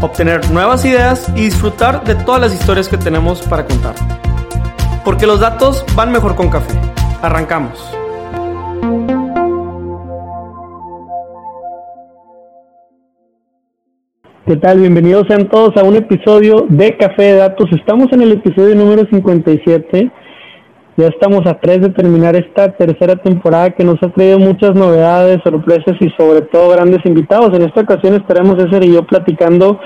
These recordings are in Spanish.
obtener nuevas ideas y disfrutar de todas las historias que tenemos para contar. Porque los datos van mejor con café. Arrancamos. ¿Qué tal? Bienvenidos sean todos a un episodio de Café de Datos. Estamos en el episodio número 57 ya estamos a tres de terminar esta tercera temporada que nos ha traído muchas novedades, sorpresas y sobre todo grandes invitados. En esta ocasión estaremos César y yo platicando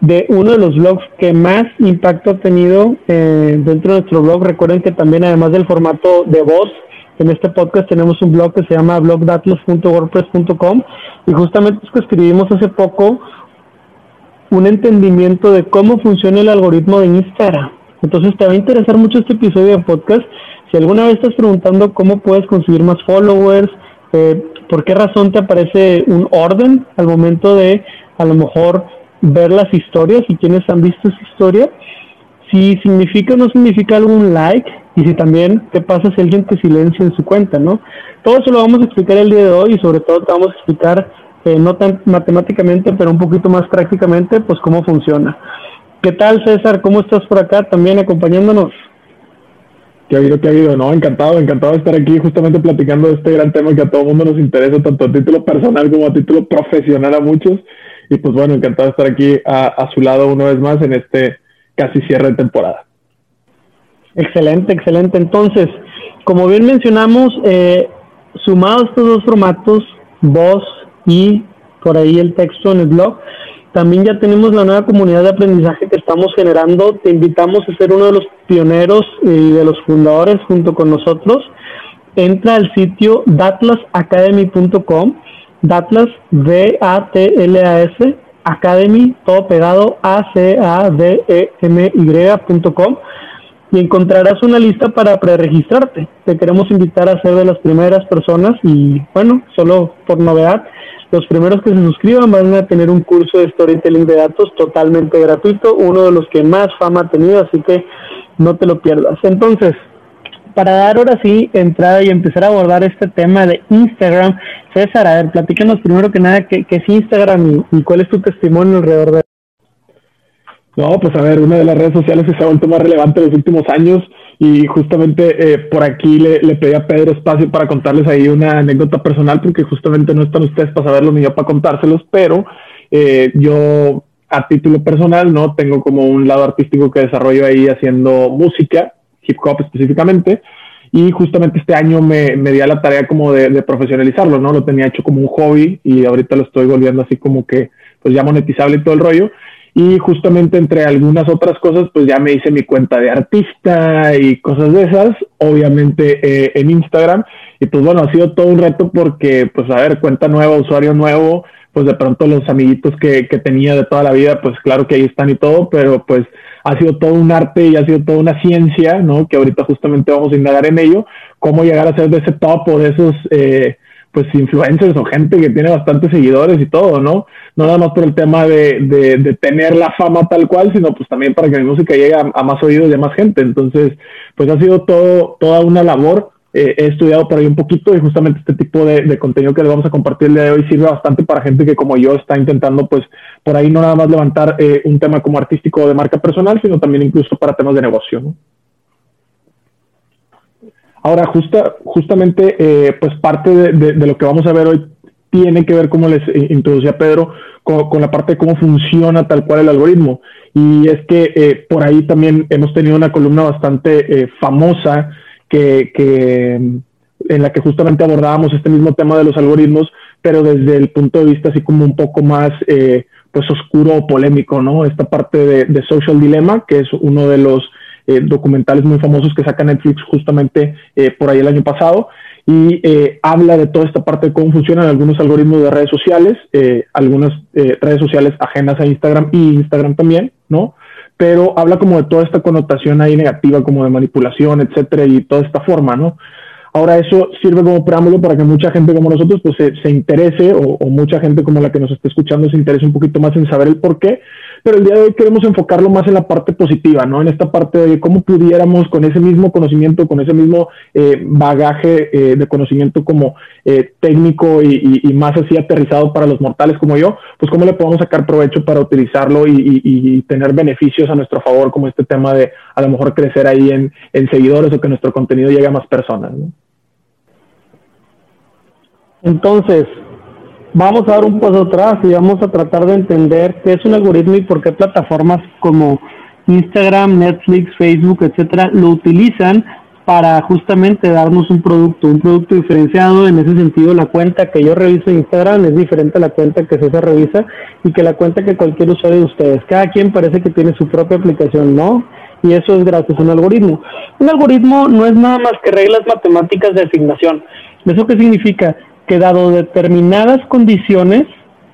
de uno de los blogs que más impacto ha tenido eh, dentro de nuestro blog. Recuerden que también además del formato de voz, en este podcast tenemos un blog que se llama blogdatlos.wordpress.com y justamente es que escribimos hace poco un entendimiento de cómo funciona el algoritmo de Instagram entonces te va a interesar mucho este episodio de podcast. Si alguna vez estás preguntando cómo puedes conseguir más followers, eh, por qué razón te aparece un orden al momento de a lo mejor ver las historias y quienes han visto esa historia, si significa o no significa algún like y si también qué pasa si alguien te silencia en su cuenta, ¿no? Todo eso lo vamos a explicar el día de hoy y sobre todo te vamos a explicar eh, no tan matemáticamente, pero un poquito más prácticamente, pues cómo funciona. ¿Qué tal, César? ¿Cómo estás por acá también acompañándonos? ¿Qué ha habido? ¿Qué ha habido? No, encantado, encantado de estar aquí justamente platicando de este gran tema que a todo el mundo nos interesa, tanto a título personal como a título profesional a muchos. Y pues bueno, encantado de estar aquí a, su lado una vez más en este casi cierre de temporada. Excelente, excelente. Entonces, como bien mencionamos, eh, sumados estos dos formatos, voz y por ahí el texto en el blog, también ya tenemos la nueva comunidad de aprendizaje que estamos generando. Te invitamos a ser uno de los pioneros y de los fundadores junto con nosotros. Entra al sitio datlasacademy.com, Datlas, D-A-T-L-A-S, Academy, todo pegado, A-C-A-D-E-M-Y.com y encontrarás una lista para preregistrarte. Te queremos invitar a ser de las primeras personas y bueno, solo por novedad, los primeros que se suscriban van a tener un curso de storytelling de datos totalmente gratuito, uno de los que más fama ha tenido, así que no te lo pierdas. Entonces, para dar ahora sí entrada y empezar a abordar este tema de Instagram, César, a ver, platícanos primero que nada qué, es Instagram y, cuál es tu testimonio alrededor de no, pues a ver, una de las redes sociales que se ha vuelto más relevante en los últimos años y justamente eh, por aquí le, pedí a Pedro espacio para contarles ahí una anécdota personal, porque justamente no están ustedes para saberlo ni yo para contárselos, pero eh, yo a título personal, ¿no? Tengo como un lado artístico que desarrollo ahí haciendo música, hip hop específicamente, y justamente este año me, me di a la tarea como de, de, profesionalizarlo, ¿no? Lo tenía hecho como un hobby y ahorita lo estoy volviendo así como que pues ya monetizable y todo el rollo. Y justamente entre algunas otras cosas, pues ya me hice mi cuenta de artista y cosas de esas, obviamente eh, en Instagram. Y pues bueno, ha sido todo un reto porque, pues a ver, cuenta nueva, usuario nuevo, pues de pronto los amiguitos que, que tenía de toda la vida, pues claro que ahí están y todo, pero pues ha sido todo un arte y ha sido toda una ciencia, ¿no? Que ahorita justamente vamos a indagar en ello, cómo llegar a ser de ese top o de esos... Eh, pues influencers o gente que tiene bastantes seguidores y todo, ¿no? No nada más por el tema de, de, tener la fama tal cual, sino pues también para que mi música llegue a, más oídos a más gente. Entonces, pues ha sido todo, toda una labor. Eh, he estudiado por ahí un poquito y justamente este tipo de, contenido que les vamos a compartir el día de hoy sirve bastante para gente que como yo está intentando pues por ahí no nada más levantar eh, un tema como artístico de marca personal, sino también incluso para temas de negocio, ¿no? Ahora, justa, justamente, eh, pues parte de, lo que vamos a ver hoy tiene que ver, como les introducía Pedro, con, la parte de cómo funciona tal cual el algoritmo. Y es que eh, por ahí también hemos tenido una columna bastante eh, famosa que, que, en la que justamente abordábamos este mismo tema de los algoritmos, pero desde el punto de vista así como un poco más pues oscuro o polémico, ¿no? Esta parte de, de Social Dilemma, que es uno de los eh, documentales muy famosos que saca Netflix justamente eh, por ahí el año pasado y eh, habla de toda esta parte de cómo funcionan algunos algoritmos de redes sociales, algunas redes sociales ajenas a Instagram y Instagram también, ¿no? pero habla como de toda esta connotación ahí negativa, como de manipulación, etcétera, y toda esta forma, ¿no? Ahora eso sirve como preámbulo para que mucha gente como nosotros pues se, interese o, o, mucha gente como la que nos está escuchando se interese un poquito más en saber el por qué pero el día de hoy queremos enfocarlo más en la parte positiva, ¿no? En esta parte de cómo pudiéramos con ese mismo conocimiento, con ese mismo eh, bagaje eh, de conocimiento como eh, técnico y, más así aterrizado para los mortales como yo, pues cómo le podemos sacar provecho para utilizarlo y, tener beneficios a nuestro favor, como este tema de a lo mejor crecer ahí en, en seguidores o que nuestro contenido llegue a más personas, ¿no? Entonces, vamos a dar un paso atrás y vamos a tratar de entender qué es un algoritmo y por qué plataformas como Instagram, Netflix, Facebook, etcétera, lo utilizan para justamente darnos un producto, un producto diferenciado. En ese sentido, la cuenta que yo reviso en Instagram es diferente a la cuenta que César revisa y que la cuenta que cualquier usuario de ustedes. Cada quien parece que tiene su propia aplicación, ¿no? Y eso es gracias a un algoritmo. Un algoritmo no es nada más que reglas matemáticas de asignación. ¿Eso qué significa? Que dado determinadas condiciones,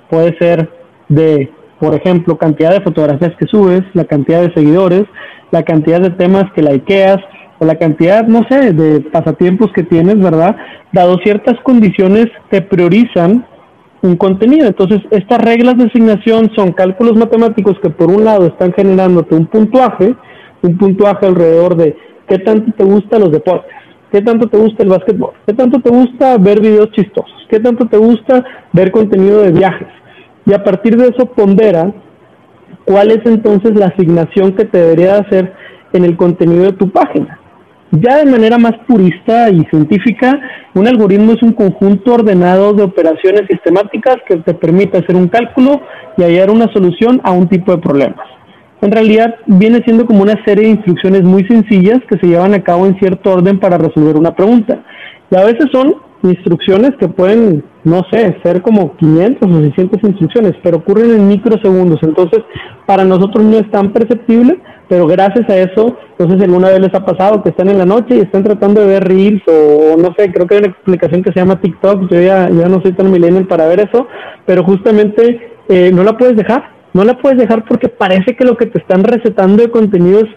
puede ser de, por ejemplo, cantidad de fotografías que subes, la cantidad de seguidores, la cantidad de temas que likeas, o la cantidad, no sé, de pasatiempos que tienes, ¿verdad? Dado ciertas condiciones, te priorizan un contenido. Entonces, estas reglas de asignación son cálculos matemáticos que por un lado están generándote un puntuaje, un puntuaje alrededor de qué tanto te gustan los deportes, ¿Qué tanto te gusta el básquetbol? ¿Qué tanto te gusta ver videos chistosos? ¿Qué tanto te gusta ver contenido de viajes? Y a partir de eso pondera cuál es entonces la asignación que te debería hacer en el contenido de tu página. Ya de manera más purista y científica, un algoritmo es un conjunto ordenado de operaciones sistemáticas que te permite hacer un cálculo y hallar una solución a un tipo de problemas en realidad viene siendo como una serie de instrucciones muy sencillas que se llevan a cabo en cierto orden para resolver una pregunta. Y a veces son instrucciones que pueden, no sé, ser como 500 o 600 instrucciones, pero ocurren en microsegundos. Entonces, para nosotros no es tan perceptible, pero gracias a eso, entonces alguna vez les ha pasado que están en la noche y están tratando de ver reels o no sé, creo que hay una explicación que se llama TikTok, yo ya, ya no soy tan millennial para ver eso, pero justamente eh, no la puedes dejar no la puedes dejar porque parece que lo que te están recetando de contenido es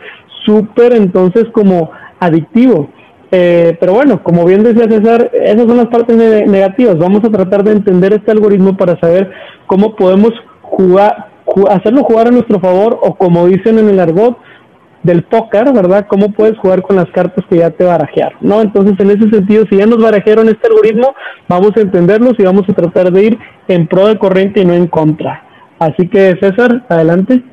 súper entonces como adictivo. Eh, pero bueno, como bien decía César, esas son las partes negativas. Vamos a tratar de entender este algoritmo para saber cómo podemos jugar, hacerlo jugar a nuestro favor o como dicen en el argot del póker, ¿verdad? Cómo puedes jugar con las cartas que ya te barajearon, ¿no? Entonces, en ese sentido, si ya nos barajearon este algoritmo, vamos a entenderlos y vamos a tratar de ir en pro de corriente y no en contra. Así que César, adelante.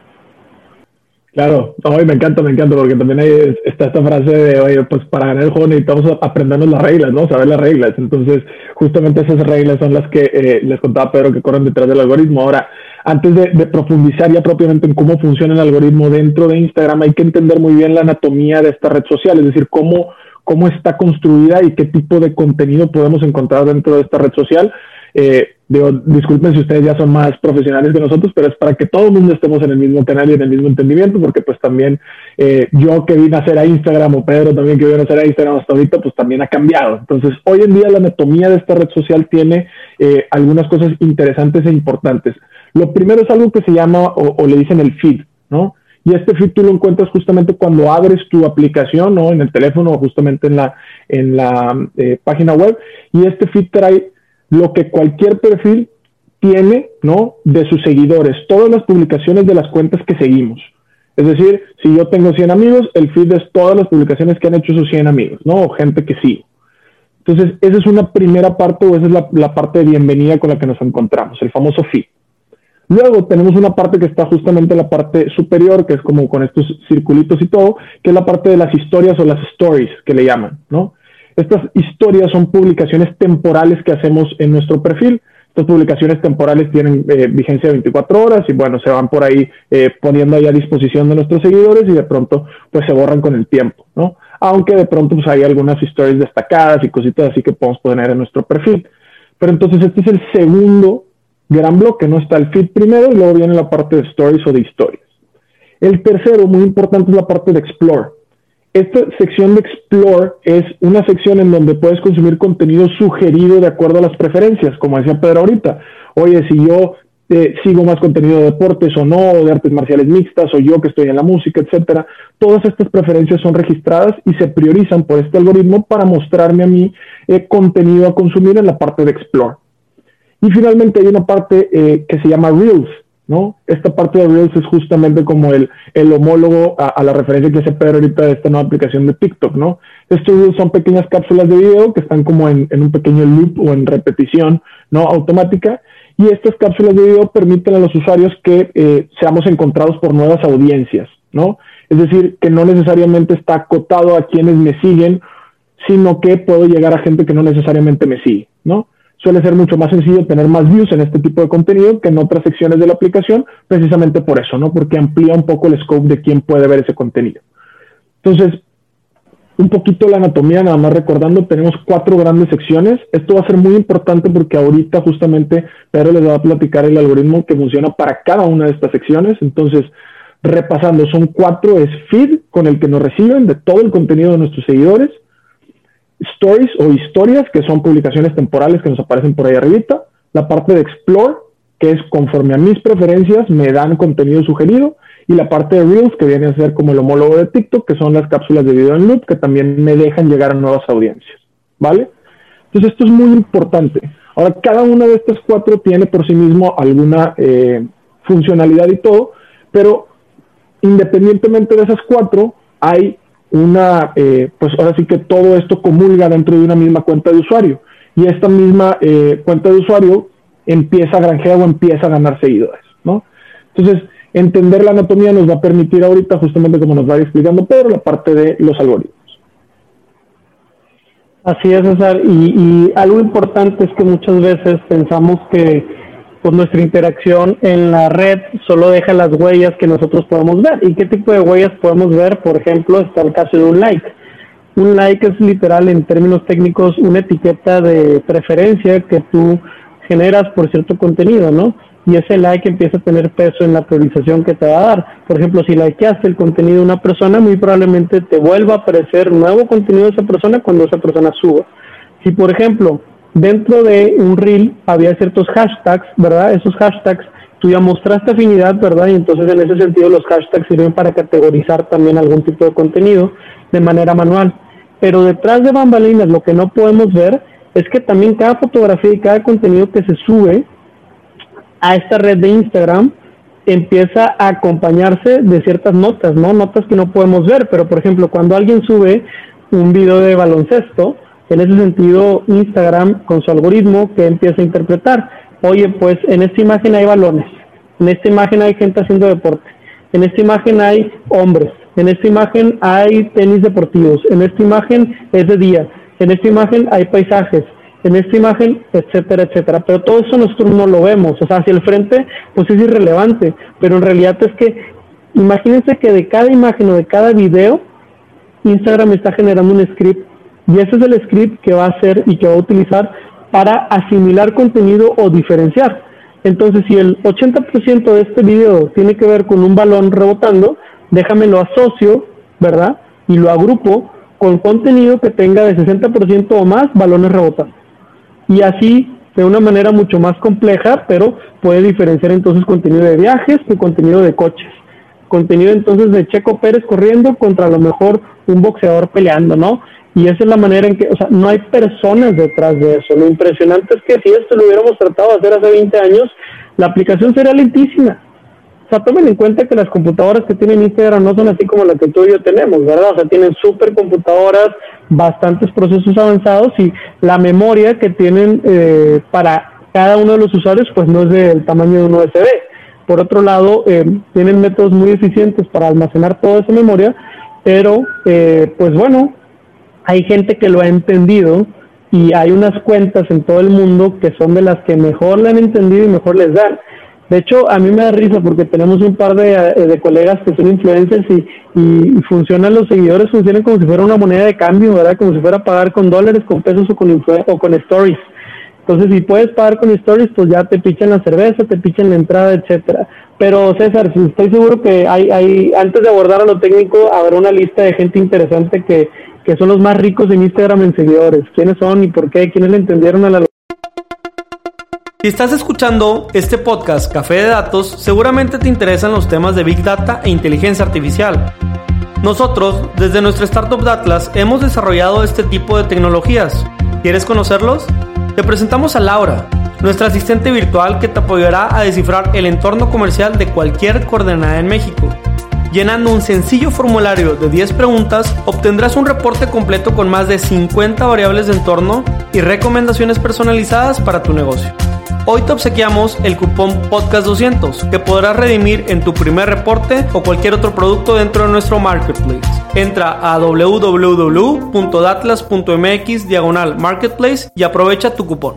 Claro, hoy me encanta, me encanta, porque también hay, está esta frase de, oye, pues para ganar el juego necesitamos aprendernos las reglas, ¿no? Saber las reglas. Entonces, justamente esas reglas son las que eh, les contaba Pedro que corren detrás del algoritmo. Ahora, antes de, de, profundizar ya propiamente en cómo funciona el algoritmo dentro de Instagram, hay que entender muy bien la anatomía de esta red social, es decir, cómo, cómo está construida y qué tipo de contenido podemos encontrar dentro de esta red social. Eh, Digo, disculpen si ustedes ya son más profesionales que nosotros, pero es para que todo el mundo estemos en el mismo canal y en el mismo entendimiento, porque pues también eh, yo que vine a hacer a Instagram o Pedro también que vino a hacer a Instagram hasta ahorita, pues también ha cambiado. Entonces, hoy en día la anatomía de esta red social tiene eh, algunas cosas interesantes e importantes. Lo primero es algo que se llama o, le dicen el feed, ¿no? Y este feed tú lo encuentras justamente cuando abres tu aplicación, ¿no? En el teléfono o justamente en la, en la eh, página web. Y este feed trae lo que cualquier perfil tiene, ¿no? De sus seguidores, todas las publicaciones de las cuentas que seguimos. Es decir, si yo tengo 100 amigos, el feed es todas las publicaciones que han hecho esos 100 amigos, ¿no? O gente que sí. Entonces, esa es una primera parte o esa es la, la parte de bienvenida con la que nos encontramos, el famoso feed. Luego tenemos una parte que está justamente en la parte superior, que es como con estos circulitos y todo, que es la parte de las historias o las stories que le llaman, ¿no? Estas historias son publicaciones temporales que hacemos en nuestro perfil. Estas publicaciones temporales tienen eh, vigencia de 24 horas y bueno, se van por ahí eh, poniendo ahí a disposición de nuestros seguidores y de pronto pues se borran con el tiempo, ¿no? Aunque de pronto pues hay algunas historias destacadas y cositas así que podemos poner en nuestro perfil. Pero entonces este es el segundo gran bloque, ¿no? Está el feed primero y luego viene la parte de stories o de historias. El tercero, muy importante, es la parte de explore. Esta sección de Explore es una sección en donde puedes consumir contenido sugerido de acuerdo a las preferencias, como decía Pedro ahorita. Oye, si yo eh, sigo más contenido de deportes o no, o de artes marciales mixtas, o yo que estoy en la música, etcétera. Todas estas preferencias son registradas y se priorizan por este algoritmo para mostrarme a mí eh, contenido a consumir en la parte de Explore. Y finalmente hay una parte eh, que se llama Reels, ¿no? Esta parte de Reels es justamente como el, el homólogo a, la referencia que hace Pedro ahorita de esta nueva aplicación de TikTok, ¿no? Estos Reels son pequeñas cápsulas de video que están como en, en un pequeño loop o en repetición, ¿no? Automática. Y estas cápsulas de video permiten a los usuarios que eh, seamos encontrados por nuevas audiencias, ¿no? Es decir, que no necesariamente está acotado a quienes me siguen, sino que puedo llegar a gente que no necesariamente me sigue, ¿no? Suele ser mucho más sencillo tener más views en este tipo de contenido que en otras secciones de la aplicación, precisamente por eso, ¿no? Porque amplía un poco el scope de quién puede ver ese contenido. Entonces, un poquito la anatomía, nada más recordando, tenemos cuatro grandes secciones. Esto va a ser muy importante porque ahorita justamente Pedro les va a platicar el algoritmo que funciona para cada una de estas secciones. Entonces, repasando, son cuatro, es feed con el que nos reciben de todo el contenido de nuestros seguidores stories o historias, que son publicaciones temporales que nos aparecen por ahí arribita, la parte de explore, que es conforme a mis preferencias, me dan contenido sugerido, y la parte de Reels, que viene a ser como el homólogo de TikTok, que son las cápsulas de video en loop, que también me dejan llegar a nuevas audiencias, ¿vale? Entonces esto es muy importante. Ahora, cada una de estas cuatro tiene por sí mismo alguna eh, funcionalidad y todo, pero independientemente de esas cuatro, hay una, eh, pues ahora sí que todo esto comulga dentro de una misma cuenta de usuario. Y esta misma eh, cuenta de usuario empieza a granjear o empieza a ganar seguidores, ¿no? Entonces, entender la anatomía nos va a permitir ahorita, justamente como nos va explicando Pedro, la parte de los algoritmos. Así es, César. Y, y algo importante es que muchas veces pensamos que pues nuestra interacción en la red solo deja las huellas que nosotros podemos ver. ¿Y qué tipo de huellas podemos ver? Por ejemplo, está el caso de un like. Un like es literal en términos técnicos una etiqueta de preferencia que tú generas por cierto contenido, ¿no? Y ese like empieza a tener peso en la priorización que te va a dar. Por ejemplo, si likeaste el contenido de una persona, muy probablemente te vuelva a aparecer nuevo contenido de esa persona cuando esa persona suba. Si, por ejemplo, dentro de un reel había ciertos hashtags, ¿verdad? Esos hashtags, tú ya mostraste afinidad, ¿verdad? Y entonces en ese sentido los hashtags sirven para categorizar también algún tipo de contenido de manera manual. Pero detrás de bambalinas lo que no podemos ver es que también cada fotografía y cada contenido que se sube a esta red de Instagram empieza a acompañarse de ciertas notas, ¿no? Notas que no podemos ver, pero por ejemplo, cuando alguien sube un video de baloncesto, en ese sentido, Instagram con su algoritmo que empieza a interpretar, oye, pues en esta imagen hay balones, en esta imagen hay gente haciendo deporte, en esta imagen hay hombres, en esta imagen hay tenis deportivos, en esta imagen es de día, en esta imagen hay paisajes, en esta imagen, etcétera, etcétera. Pero todo eso nosotros no lo vemos, o sea, hacia el frente, pues es irrelevante, pero en realidad es que, imagínense que de cada imagen o de cada video, Instagram está generando un script y ese es el script que va a hacer y que va a utilizar para asimilar contenido o diferenciar. Entonces, si el 80% de este video tiene que ver con un balón rebotando, déjame lo asocio, ¿verdad? Y lo agrupo con contenido que tenga de 60% o más balones rebotando. Y así, de una manera mucho más compleja, pero puede diferenciar entonces contenido de viajes y contenido de coches. Contenido entonces de Checo Pérez corriendo contra a lo mejor un boxeador peleando, ¿no? Y esa es la manera en que, o sea, no hay personas detrás de eso. Lo impresionante es que si esto lo hubiéramos tratado de hacer hace 20 años, la aplicación sería lentísima. O sea, tomen en cuenta que las computadoras que tienen Instagram no son así como las que tú y yo tenemos, ¿verdad? O sea, tienen supercomputadoras, bastantes procesos avanzados y la memoria que tienen eh, para cada uno de los usuarios, pues no es del tamaño de un USB. Por otro lado, eh, tienen métodos muy eficientes para almacenar toda esa memoria, pero, eh, pues bueno, hay gente que lo ha entendido y hay unas cuentas en todo el mundo que son de las que mejor le han entendido y mejor les dan. De hecho, a mí me da risa porque tenemos un par de, eh, colegas que son influencers y, funcionan los seguidores, funcionan como si fuera una moneda de cambio, ¿verdad? Como si fuera a pagar con dólares, con pesos o con, o con stories. Entonces, si puedes pagar con stories, pues ya te pichan la cerveza, te pichan la entrada, etcétera. Pero César, estoy seguro que hay, hay, antes de abordar a lo técnico, habrá una lista de gente interesante que, que son los más ricos en Instagram en seguidores. ¿Quiénes son y por qué? ¿Quiénes le entendieron a la... Si estás escuchando este podcast Café de Datos, seguramente te interesan los temas de Big Data e inteligencia artificial. Nosotros, desde nuestra startup Datlas, hemos desarrollado este tipo de tecnologías. ¿Quieres conocerlos? Te presentamos a Laura, nuestra asistente virtual que te apoyará a descifrar el entorno comercial de cualquier coordenada en México. Llenando un sencillo formulario de 10 preguntas, obtendrás un reporte completo con más de 50 variables de entorno y recomendaciones personalizadas para tu negocio. Hoy te obsequiamos el cupón Podcast200 que podrás redimir en tu primer reporte o cualquier otro producto dentro de nuestro marketplace. Entra a www.datlas.mx diagonal marketplace y aprovecha tu cupón.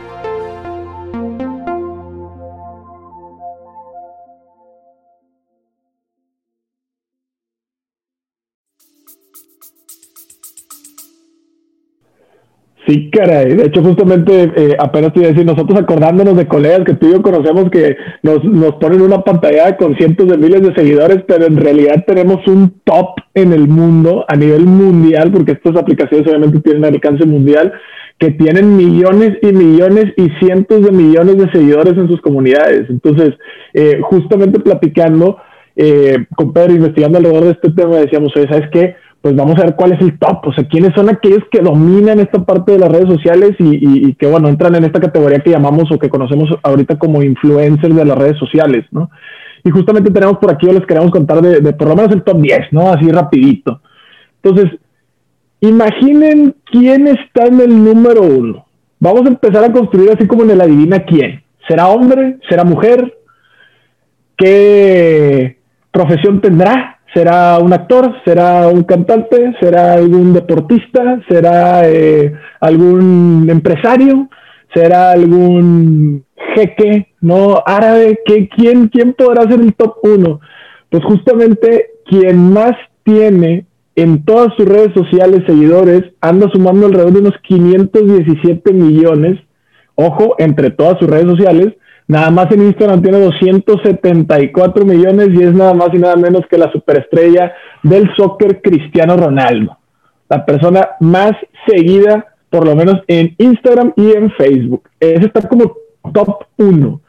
Sí, caray. De hecho, justamente eh, apenas te iba a decir, nosotros acordándonos de colegas que tú y yo conocemos que nos, nos ponen una pantalla con cientos de miles de seguidores, pero en realidad tenemos un top en el mundo, a nivel mundial, porque estas aplicaciones obviamente tienen alcance mundial, que tienen millones y millones y cientos de millones de seguidores en sus comunidades. Entonces, eh, justamente platicando eh, con Pedro, investigando alrededor de este tema, decíamos, ¿sabes qué? Pues vamos a ver cuál es el top, o sea, quiénes son aquellos que dominan esta parte de las redes sociales y, que, bueno, entran en esta categoría que llamamos o que conocemos ahorita como influencers de las redes sociales, ¿no? Y justamente tenemos por aquí, o les queremos contar de, de por lo menos el top 10, ¿no? Así rapidito. Entonces, imaginen quién está en el número uno. Vamos a empezar a construir así como en el adivina quién. ¿Será hombre? ¿Será mujer? ¿Qué profesión tendrá? ¿Será un actor? ¿Será un cantante? ¿Será algún deportista? ¿Será eh, algún empresario? ¿Será algún jeque no árabe? ¿Qué, quién, ¿Quién podrá ser el top uno? Pues justamente quien más tiene en todas sus redes sociales seguidores anda sumando alrededor de unos 517 millones, ojo, entre todas sus redes sociales, Nada más en Instagram tiene 274 millones y es nada más y nada menos que la superestrella del soccer Cristiano Ronaldo. La persona más seguida, por lo menos en Instagram y en Facebook. Ese está como top 1.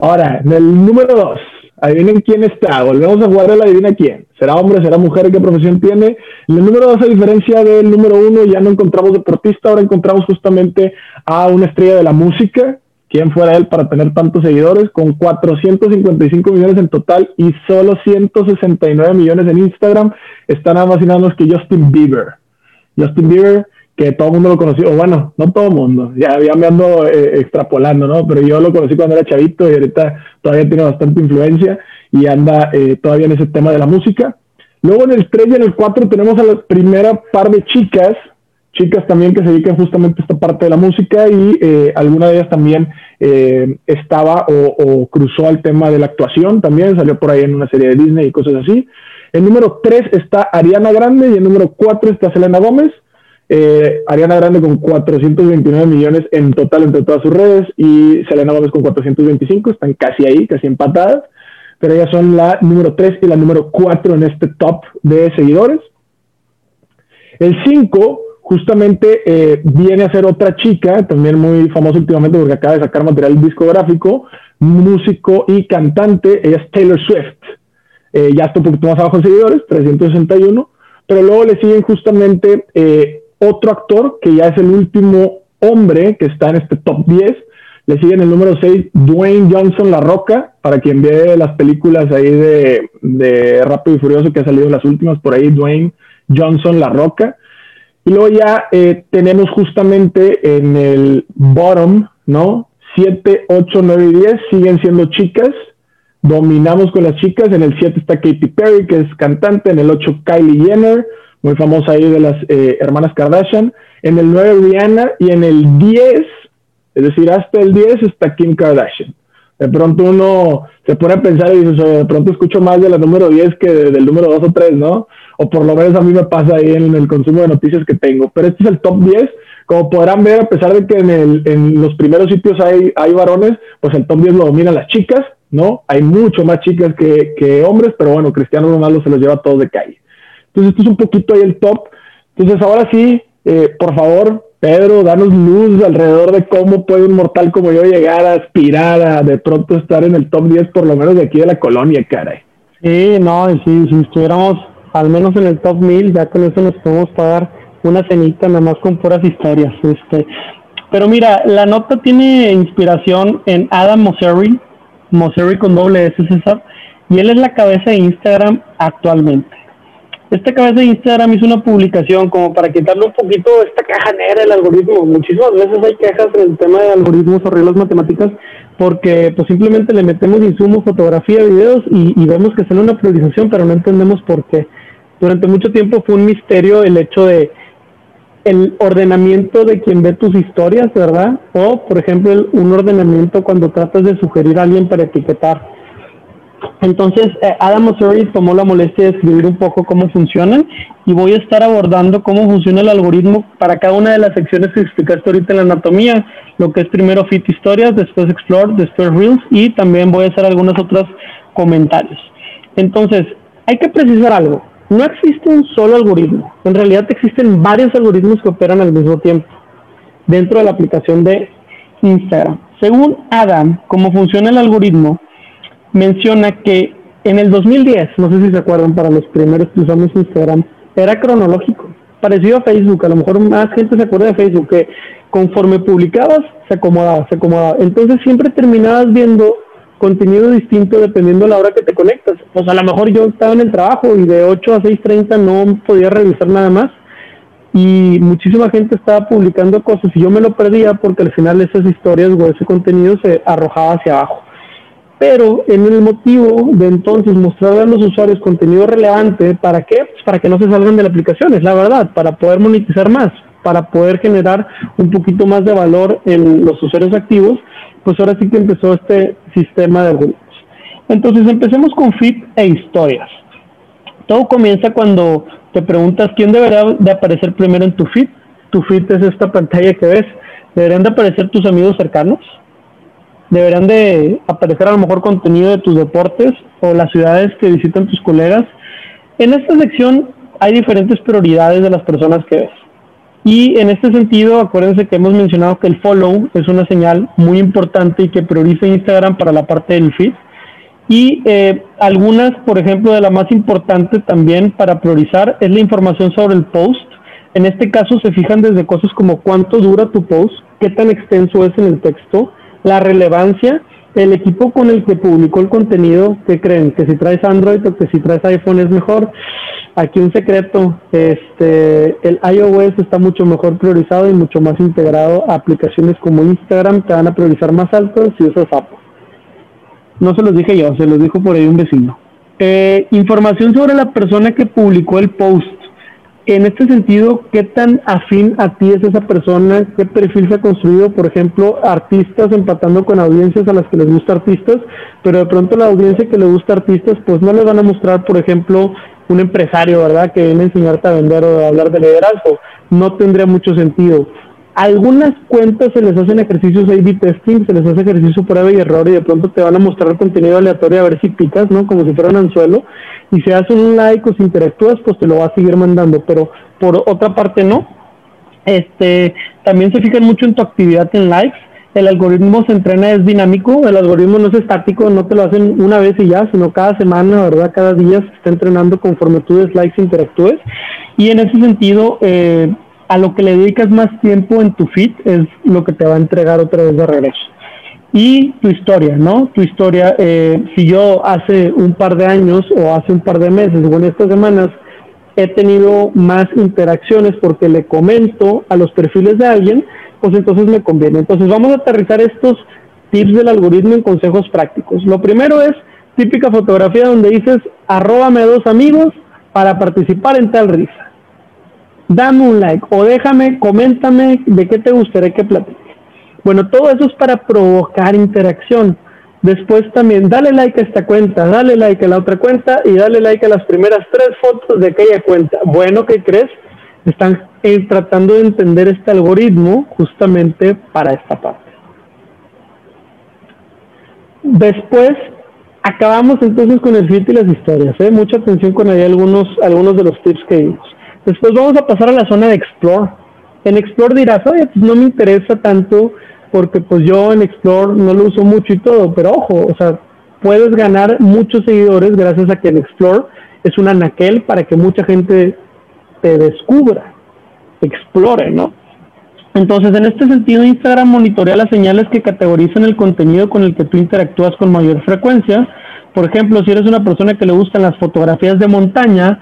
Ahora, en el número 2, adivinen quién está. Volvemos a jugar la adivina quién. ¿Será hombre, será mujer? ¿Qué profesión tiene? En el número 2, a diferencia del número 1, ya no encontramos deportista, ahora encontramos justamente a una estrella de la música quién fuera él para tener tantos seguidores, con 455 millones en total y solo 169 millones en Instagram, está nada más y nada menos que Justin Bieber. Justin Bieber, que todo el mundo lo conoció, o bueno, no todo el mundo, ya, ya me ando eh, extrapolando, ¿no? Pero yo lo conocí cuando era chavito y ahorita todavía tiene bastante influencia y anda eh, todavía en ese tema de la música. Luego en el 3 y en el 4 tenemos a la primera par de chicas chicas también que se dedican justamente a esta parte de la música y eh, alguna de ellas también eh, estaba o, cruzó al tema de la actuación también, salió por ahí en una serie de Disney y cosas así. El número 3 está Ariana Grande y el número 4 está Selena Gómez. Eh, Ariana Grande con 429 millones en total entre todas sus redes y Selena Gómez con 425, están casi ahí, casi empatadas, pero ellas son la número 3 y la número 4 en este top de seguidores. El 5 justamente eh, viene a ser otra chica, también muy famosa últimamente porque acaba de sacar material discográfico, músico y cantante, ella es Taylor Swift. Eh, ya está un poquito más abajo en seguidores, 361, pero luego le siguen justamente eh, otro actor que ya es el último hombre que está en este top 10, Le sigue en el número 6 Dwayne Johnson La Roca, para quien ve las películas ahí de, de Rápido y Furioso que ha salido las últimas, por ahí Dwayne Johnson La Roca. Y luego ya eh, tenemos justamente en el bottom, ¿no? 7, 8, 9 y 10 siguen siendo chicas. Dominamos con las chicas. En el 7 está Katy Perry, que es cantante. En el 8, Kylie Jenner, muy famosa ahí de las eh, hermanas Kardashian. En el 9, Rihanna. Y en el 10, es decir, hasta el 10 está Kim Kardashian. De pronto uno se pone a pensar y dice, de pronto escucho más de la número 10 que del número 2 o 3, ¿no? O por lo menos a mí me pasa ahí en el consumo de noticias que tengo. Pero este es el top 10 como podrán ver, a pesar de que en, el, en los primeros sitios hay, hay varones, pues el top 10 lo dominan las chicas, ¿no? Hay mucho más chicas que, que hombres, pero bueno, Cristiano Ronaldo se los lleva todos de calle. Entonces, esto es un poquito ahí el top. Entonces, ahora sí, eh, por favor, Pedro, danos luz alrededor de cómo puede un mortal como yo llegar a aspirar a de pronto estar en el top 10, por lo menos de aquí de la colonia, caray. Sí, no, sí, si estuviéramos al menos en el top 1000, ya con eso nos podemos pagar una cenita nada más con puras historias. Este. Pero mira, la nota tiene inspiración en Adam Mosseri, Mosseri con doble S, César, y él es la cabeza de Instagram actualmente. Esta cabeza de Instagram hizo una publicación como para quitarle un poquito esta caja negra del algoritmo. Muchísimas veces hay quejas en el tema de algoritmos o reglas matemáticas porque pues simplemente le metemos insumos, fotografía, videos y, y vemos que sale una priorización, pero no entendemos por qué. Durante mucho tiempo fue un misterio el hecho de el ordenamiento de quien ve tus historias, ¿verdad? O, por ejemplo, un ordenamiento cuando tratas de sugerir a alguien para etiquetar. Entonces, eh, Adam O'Surry tomó la molestia de escribir un poco cómo funcionan y voy a estar abordando cómo funciona el algoritmo para cada una de las secciones que explicaste ahorita en la anatomía, lo que es primero Fit Historias, después Explore, después Reels y también voy a hacer algunos otros comentarios. Entonces, hay que precisar algo no existe un solo algoritmo. En realidad existen varios algoritmos que operan al mismo tiempo dentro de la aplicación de Instagram. Según Adam, cómo funciona el algoritmo, menciona que en el 2010, no sé si se acuerdan, para los primeros que usamos Instagram, era cronológico, parecido a Facebook. A lo mejor más gente se acuerda de Facebook, que conforme publicabas, se acomodaba, se acomodaba. Entonces siempre terminabas viendo contenido distinto dependiendo de la hora que te conectas. Pues a lo mejor yo estaba en el trabajo y de 8 a 6.30 no podía revisar nada más y muchísima gente estaba publicando cosas y yo me lo perdía porque al final esas historias o ese contenido se arrojaba hacia abajo. Pero en el motivo de entonces mostrarle a los usuarios contenido relevante, ¿para qué? Pues para que no se salgan de la aplicación, es la verdad, para poder monetizar más, para poder generar un poquito más de valor en los usuarios activos pues ahora sí que empezó este sistema de algoritmos. Entonces empecemos con fit e historias. Todo comienza cuando te preguntas quién deberá de aparecer primero en tu feed. Tu feed es esta pantalla que ves. Deberán de aparecer tus amigos cercanos. Deberán de aparecer a lo mejor contenido de tus deportes o las ciudades que visitan tus colegas. En esta sección hay diferentes prioridades de las personas que ves. Y en este sentido, acuérdense que hemos mencionado que el follow es una señal muy importante y que prioriza Instagram para la parte del feed. Y eh, algunas, por ejemplo, de la más importante también para priorizar es la información sobre el post. En este caso se fijan desde cosas como cuánto dura tu post, qué tan extenso es en el texto, la relevancia, el equipo con el que publicó el contenido, ¿qué creen? Que si traes Android o que si traes iPhone es mejor. Aquí un secreto, este, el iOS está mucho mejor priorizado y mucho más integrado a aplicaciones como Instagram, te van a priorizar más alto si usas Apple. No se los dije yo, se los dijo por ahí un vecino. Eh, información sobre la persona que publicó el post. En este sentido, ¿qué tan afín a ti es esa persona? ¿Qué perfil se ha construido? Por ejemplo, artistas empatando con audiencias a las que les gusta artistas, pero de pronto la audiencia que le gusta artistas, pues no le van a mostrar, por ejemplo, un empresario, ¿verdad?, que viene a enseñarte a vender o a hablar de liderazgo. No tendría mucho sentido. Algunas cuentas se les hacen ejercicios A-B testing, se les hace ejercicio prueba y error y de pronto te van a mostrar contenido aleatorio a ver si picas, ¿no? Como si fuera un anzuelo. Y si haces un like o si interactúas, pues te lo va a seguir mandando. Pero por otra parte, no. Este, también se fijan mucho en tu actividad en likes el algoritmo se entrena, es dinámico, el algoritmo no es estático, no te lo hacen una vez y ya, sino cada semana, ¿verdad? Cada día se está entrenando conforme tú des likes e interactúes. Y en ese sentido, eh, a lo que le dedicas más tiempo en tu feed es lo que te va a entregar otra vez de regreso. y tu historia, ¿no? Tu historia, eh, si yo hace un par de años o hace un par de meses o en estas semanas he tenido más interacciones porque le comento a los perfiles de alguien, pues entonces me conviene. Entonces vamos a aterrizar estos tips del algoritmo en consejos prácticos. Lo primero es típica fotografía donde dices, arróbame dos amigos para participar en tal risa. Dame un like o déjame, coméntame de qué te gustaría que platique. Bueno, todo eso es para provocar interacción. Después también dale like a esta cuenta, dale like a la otra cuenta y dale like a las primeras tres fotos de aquella cuenta. Bueno, ¿qué crees? Están eh, tratando de entender este algoritmo justamente para esta parte. Después acabamos entonces con el feed y las historias. ¿eh? Mucha atención con ahí algunos, algunos de los tips que dimos. Después vamos a pasar a la zona de Explore. En Explore dirás, oye, pues no me interesa tanto porque pues yo en Explore no lo uso mucho y todo, pero ojo, o sea, puedes ganar muchos seguidores gracias a que en Explore es un anaquel para que mucha gente te descubra, explore, ¿no? Entonces, en este sentido, Instagram monitorea las señales que categorizan el contenido con el que tú interactúas con mayor frecuencia. Por ejemplo, si eres una persona que le gustan las fotografías de montaña,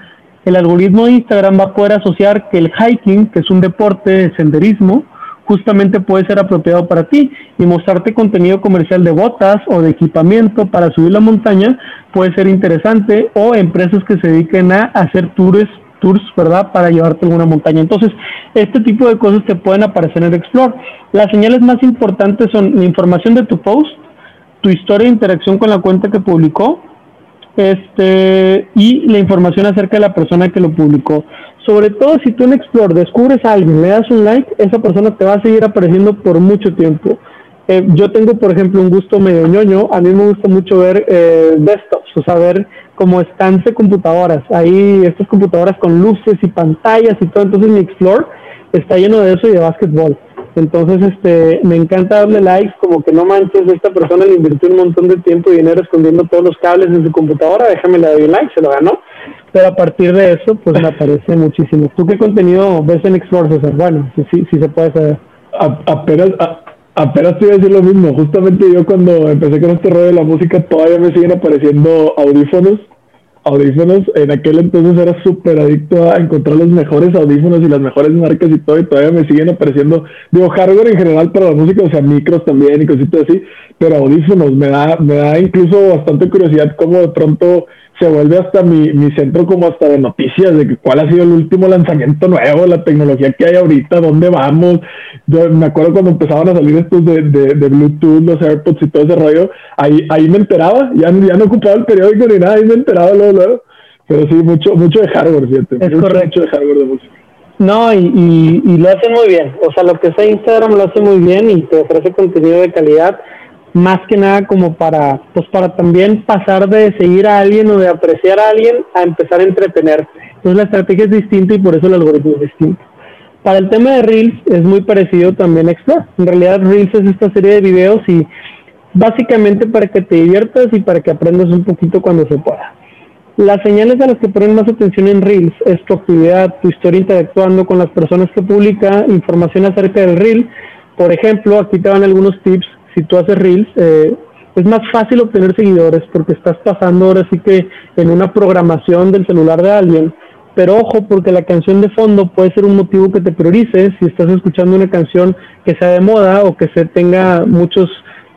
el algoritmo de Instagram va a poder asociar que el hiking, que es un deporte de senderismo, justamente puede ser apropiado para ti y mostrarte contenido comercial de botas o de equipamiento para subir la montaña puede ser interesante o empresas que se dediquen a hacer tours tours, ¿verdad? Para llevarte a alguna montaña. Entonces, este tipo de cosas te pueden aparecer en Explore. Las señales más importantes son la información de tu post, tu historia de interacción con la cuenta que publicó, este, y la información acerca de la persona que lo publicó. Sobre todo si tú en Explore descubres a alguien, le das un like, esa persona te va a seguir apareciendo por mucho tiempo. Eh, yo tengo, por ejemplo, un gusto medio ñoño. A mí me gusta mucho ver eh, desktops, o sea, ver cómo están de computadoras. Ahí, estas computadoras con luces y pantallas y todo. Entonces, mi Explore está lleno de eso y de básquetbol. Entonces, este, me encanta darle likes, como que no manches, esta persona le invirtió un montón de tiempo y dinero escondiendo todos los cables en su computadora, déjame le doy un like, se lo ganó. Pero a partir de eso, pues me aparece muchísimo. ¿Tú qué contenido ves en Explore, César? Bueno, sí, sí, sí se puede saber. apenas, apenas te iba a decir lo mismo. Justamente yo cuando empecé con este rollo de la música, todavía me siguen apareciendo audífonos audífonos, en aquel entonces era súper adicto a encontrar los mejores audífonos y las mejores marcas y todo, y todavía me siguen apareciendo, digo, hardware en general para la música, o sea, micros también y cositas así, pero audífonos, me da, me da incluso bastante curiosidad cómo de pronto se vuelve hasta mi, mi centro como hasta de noticias de que cuál ha sido el último lanzamiento nuevo, la tecnología que hay ahorita, dónde vamos. Yo me acuerdo cuando empezaban a salir estos de, de, de Bluetooth, los AirPods y todo ese rollo, ahí, ahí me enteraba, ya, ya no ocupaba el periódico ni nada, ahí me enteraba luego, luego. Pero sí, mucho, mucho de hardware, fíjate. Es correcto. Mucho de hardware de música. No, y, y, y, lo hacen muy bien. O sea, lo que sea Instagram lo hace muy bien y te ofrece contenido de calidad más que nada como para, pues para también pasar de seguir a alguien o de apreciar a alguien a empezar a entretenerte. Entonces la estrategia es distinta y por eso el algoritmo es distinto. Para el tema de Reels es muy parecido también a Explore. En realidad Reels es esta serie de videos y básicamente para que te diviertas y para que aprendas un poquito cuando se pueda. Las señales a las que ponen más atención en Reels es tu actividad, tu historia interactuando con las personas que publica, información acerca del Reel. Por ejemplo, aquí te van algunos tips si tú haces reels, eh, es más fácil obtener seguidores porque estás pasando ahora sí que en una programación del celular de alguien. Pero ojo, porque la canción de fondo puede ser un motivo que te priorice. Si estás escuchando una canción que sea de moda o que se tenga muchos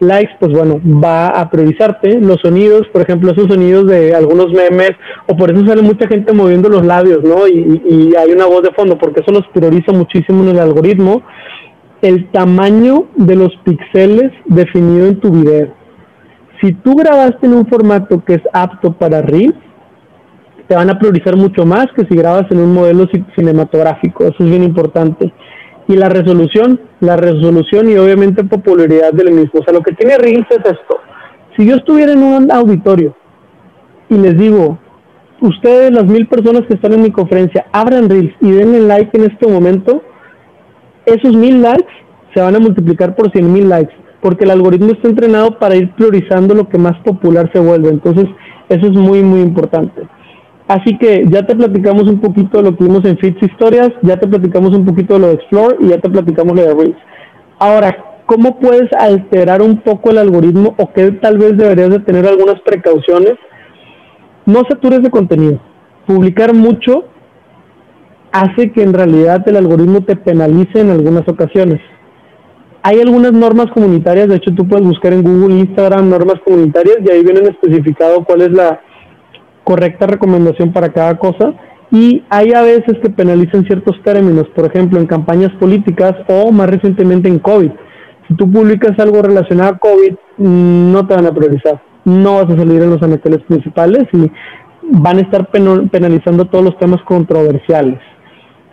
likes, pues bueno, va a priorizarte. Los sonidos, por ejemplo, esos sonidos de algunos memes, o por eso sale mucha gente moviendo los labios, ¿no? Y, y hay una voz de fondo, porque eso los prioriza muchísimo en el algoritmo el tamaño de los píxeles definido en tu video. Si tú grabaste en un formato que es apto para Reels, te van a priorizar mucho más que si grabas en un modelo cinematográfico. Eso es bien importante. Y la resolución, la resolución y obviamente popularidad del mismo. O sea, lo que tiene Reels es esto. Si yo estuviera en un auditorio y les digo, ustedes, las mil personas que están en mi conferencia, abran Reels y denle like en este momento, esos mil likes se van a multiplicar por cien mil likes, porque el algoritmo está entrenado para ir priorizando lo que más popular se vuelve. Entonces, eso es muy, muy importante. Así que ya te platicamos un poquito de lo que vimos en Fits Historias, ya te platicamos un poquito de lo de Explore y ya te platicamos lo de Reels. Ahora, cómo puedes alterar un poco el algoritmo o que tal vez deberías de tener algunas precauciones. No satures de contenido. Publicar mucho hace que en realidad el algoritmo te penalice en algunas ocasiones. Hay algunas normas comunitarias, de hecho tú puedes buscar en Google, Instagram, normas comunitarias y ahí vienen especificado cuál es la correcta recomendación para cada cosa. Y hay a veces que penalizan ciertos términos, por ejemplo, en campañas políticas o más recientemente en COVID. Si tú publicas algo relacionado a COVID, no te van a priorizar. No vas a salir en los anaqueles principales y van a estar penalizando todos los temas controversiales.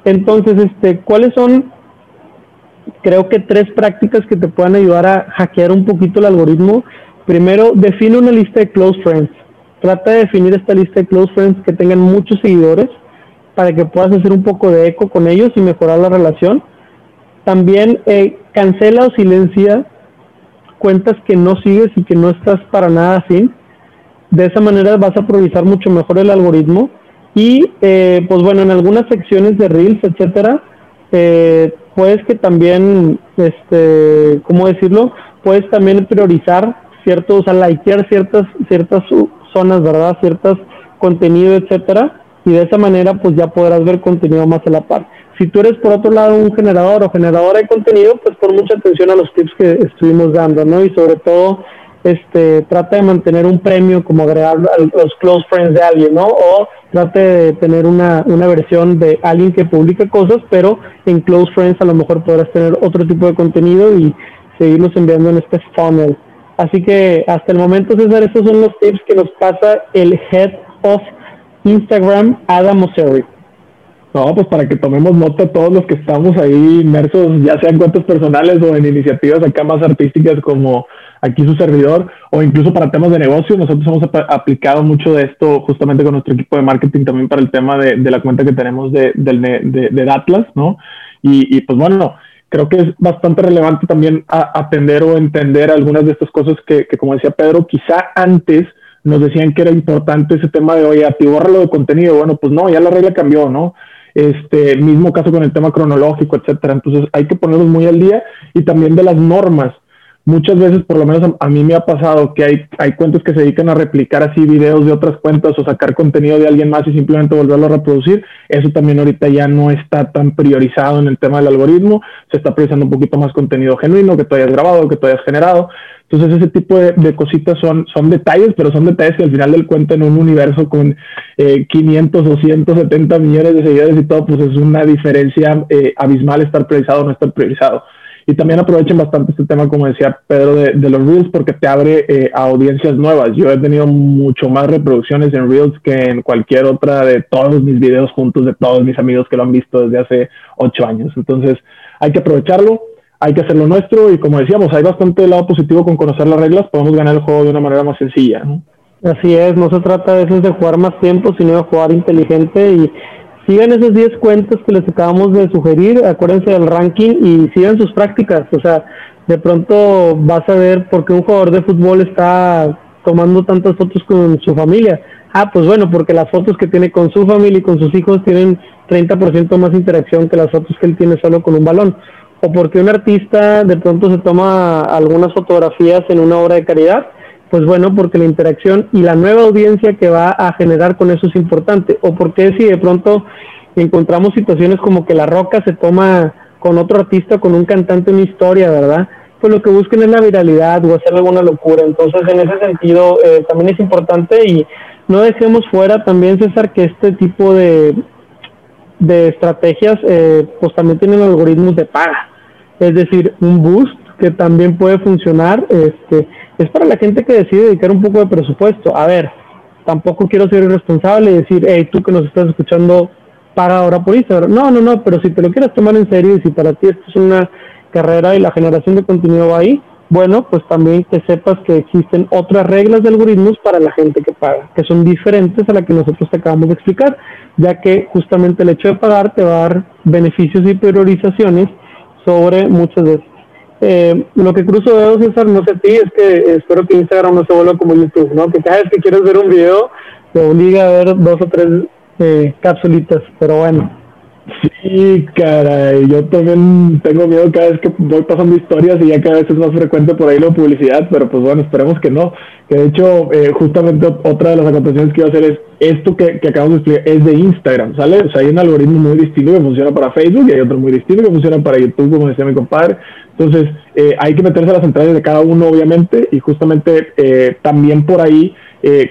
Entonces, este, ¿cuáles son, creo que tres prácticas que te puedan ayudar a hackear un poquito el algoritmo? Primero, define una lista de close friends. Trata de definir esta lista de close friends que tengan muchos seguidores para que puedas hacer un poco de eco con ellos y mejorar la relación. También eh, cancela o silencia cuentas que no sigues y que no estás para nada así. De esa manera vas a aprovechar mucho mejor el algoritmo y eh, pues bueno, en algunas secciones de Reels, etcétera, eh, puedes que también, este, ¿cómo decirlo? Puedes también priorizar ciertos, o sea, likear ciertas, ciertas zonas, ¿verdad? Ciertos contenido, etcétera, y de esa manera pues ya podrás ver contenido más a la par. Si tú eres por otro lado un generador o generadora de contenido, pues pon mucha atención a los tips que estuvimos dando, ¿no? Y sobre todo este, trata de mantener un premio como agregar los close friends de alguien, ¿no? O trate de tener una, una versión de alguien que publica cosas, pero en close friends a lo mejor podrás tener otro tipo de contenido y seguirlos enviando en este funnel. Así que hasta el momento, César, esos son los tips que nos pasa el Head of Instagram, Adam Mosseri. No, pues para que tomemos nota todos los que estamos ahí inmersos, ya sean cuentas personales o en iniciativas acá más artísticas como aquí su servidor, o incluso para temas de negocio. Nosotros hemos aplicado mucho de esto justamente con nuestro equipo de marketing también para el tema de, la cuenta que tenemos de, de, Atlas, ¿no? Y, pues bueno, creo que es bastante relevante también atender o entender algunas de estas cosas que, que, como decía Pedro, quizá antes nos decían que era importante ese tema de, oye, lo de contenido. Bueno, pues no, ya la regla cambió, ¿no? Este mismo caso con el tema cronológico, etcétera. Entonces hay que ponerlos muy al día y también de las normas muchas veces, por lo menos a, mí me ha pasado que hay, hay cuentas que se dedican a replicar así videos de otras cuentas o sacar contenido de alguien más y simplemente volverlo a reproducir. Eso también ahorita ya no está tan priorizado en el tema del algoritmo. Se está priorizando un poquito más contenido genuino que tú hayas grabado, que tú hayas generado. Entonces ese tipo de, cositas son, son detalles, pero son detalles que al final del cuento en un universo con eh, 500 o 170 millones de seguidores y todo, pues es una diferencia eh, abismal estar priorizado o no estar priorizado. Y también aprovechen bastante este tema, como decía Pedro, de, los Reels, porque te abre eh, a audiencias nuevas. Yo he tenido mucho más reproducciones en Reels que en cualquier otra de todos mis videos juntos, de todos mis amigos que lo han visto desde hace ocho años. Entonces, hay que aprovecharlo, hay que hacerlo nuestro y como decíamos, hay bastante lado positivo con conocer las reglas, podemos ganar el juego de una manera más sencilla. Así es, no se trata a veces de jugar más tiempo, sino de jugar inteligente y sigan esos 10 cuentas que les acabamos de sugerir, acuérdense del ranking y sigan sus prácticas. O sea, de pronto vas a ver por qué un jugador de fútbol está tomando tantas fotos con su familia. Ah, pues bueno, porque las fotos que tiene con su familia y con sus hijos tienen 30% más interacción que las fotos que él tiene solo con un balón. O porque un artista de pronto se toma algunas fotografías en una obra de caridad pues bueno, porque la interacción y la nueva audiencia que va a generar con eso es importante. O porque si de pronto encontramos situaciones como que La Roca se toma con otro artista, con un cantante una historia, ¿verdad? Pues lo que busquen es la viralidad o hacer alguna locura. Entonces, en ese sentido, eh, también es importante y no dejemos fuera también, César, que este tipo de, de estrategias, eh, pues también tienen algoritmos de paga. Es decir, un boost que también puede funcionar, este, es para la gente que decide dedicar un poco de presupuesto. A ver, tampoco quiero ser irresponsable y decir, hey, tú que nos estás escuchando, para ahora por Instagram. No, no, no, pero si te lo quieres tomar en serio y si para ti esto es una carrera y la generación de contenido va ahí, bueno, pues también que sepas que existen otras reglas de algoritmos para la gente que paga, que son diferentes a la que nosotros te acabamos de explicar, ya que justamente el hecho de pagar te va a dar beneficios y priorizaciones sobre muchas de eh, lo que cruzo dedos, César, no sé a ti, es que espero que Instagram no se vuelva como YouTube, ¿no? Que cada vez que quieres ver un video, te obliga a ver dos o tres eh, capsulitas, pero bueno. Sí, caray, yo también tengo miedo cada vez que voy pasando historias y ya cada vez es más frecuente por ahí la publicidad, pero pues bueno, esperemos que no. Que de hecho, eh, justamente otra de las acotaciones que iba a hacer es esto que, que, acabamos de explicar es de Instagram, ¿sale? O sea, hay un algoritmo muy distinto que funciona para Facebook y hay otro muy distinto que funciona para YouTube, como decía mi compadre. Entonces, eh, hay que meterse a las entradas de cada uno, obviamente, y justamente eh, también por ahí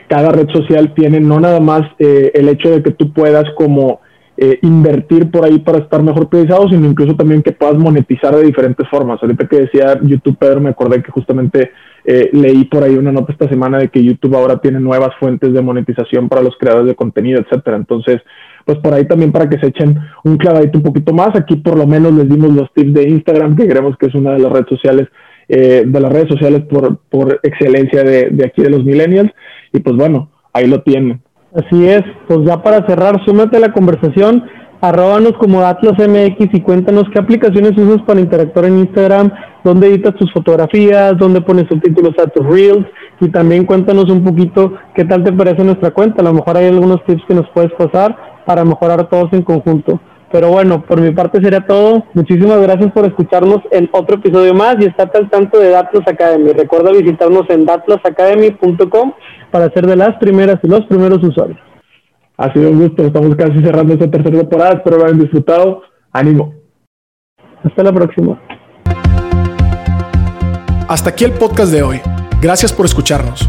cada red social tiene no nada más el hecho de que tú puedas como eh, invertir por ahí para estar mejor priorizado, sino incluso también que puedas monetizar de diferentes formas. Ahorita que decía YouTube, Pedro, me acordé que justamente eh, leí por ahí una nota esta semana de que YouTube ahora tiene nuevas fuentes de monetización para los creadores de contenido, etcétera. Entonces, pues por ahí también para que se echen un clavadito un poquito más. Aquí por lo menos les dimos los tips de Instagram, que creemos que es una de las redes sociales, eh, de las redes sociales por, por excelencia de, de aquí de los millennials. Y pues bueno, ahí lo tienen. Así es, pues ya para cerrar, súmate a la conversación, arróbanos como AtlasMX y cuéntanos qué aplicaciones usas para interactuar en Instagram, dónde editas tus fotografías, dónde pones subtítulos a tus reels y también cuéntanos un poquito qué tal te parece nuestra cuenta. A lo mejor hay algunos tips que nos puedes pasar para mejorar todos en conjunto. Pero bueno, por mi parte sería todo. Muchísimas gracias por escucharnos en otro episodio más y estate al tanto de Datlas Academy. Recuerda visitarnos en datlasacademy.com para ser de las primeras y los primeros usuarios. Ha sido un gusto, estamos casi cerrando esta tercera temporada, espero lo hayan disfrutado. Ánimo. Hasta la próxima. Hasta aquí el podcast de hoy. Gracias por escucharnos.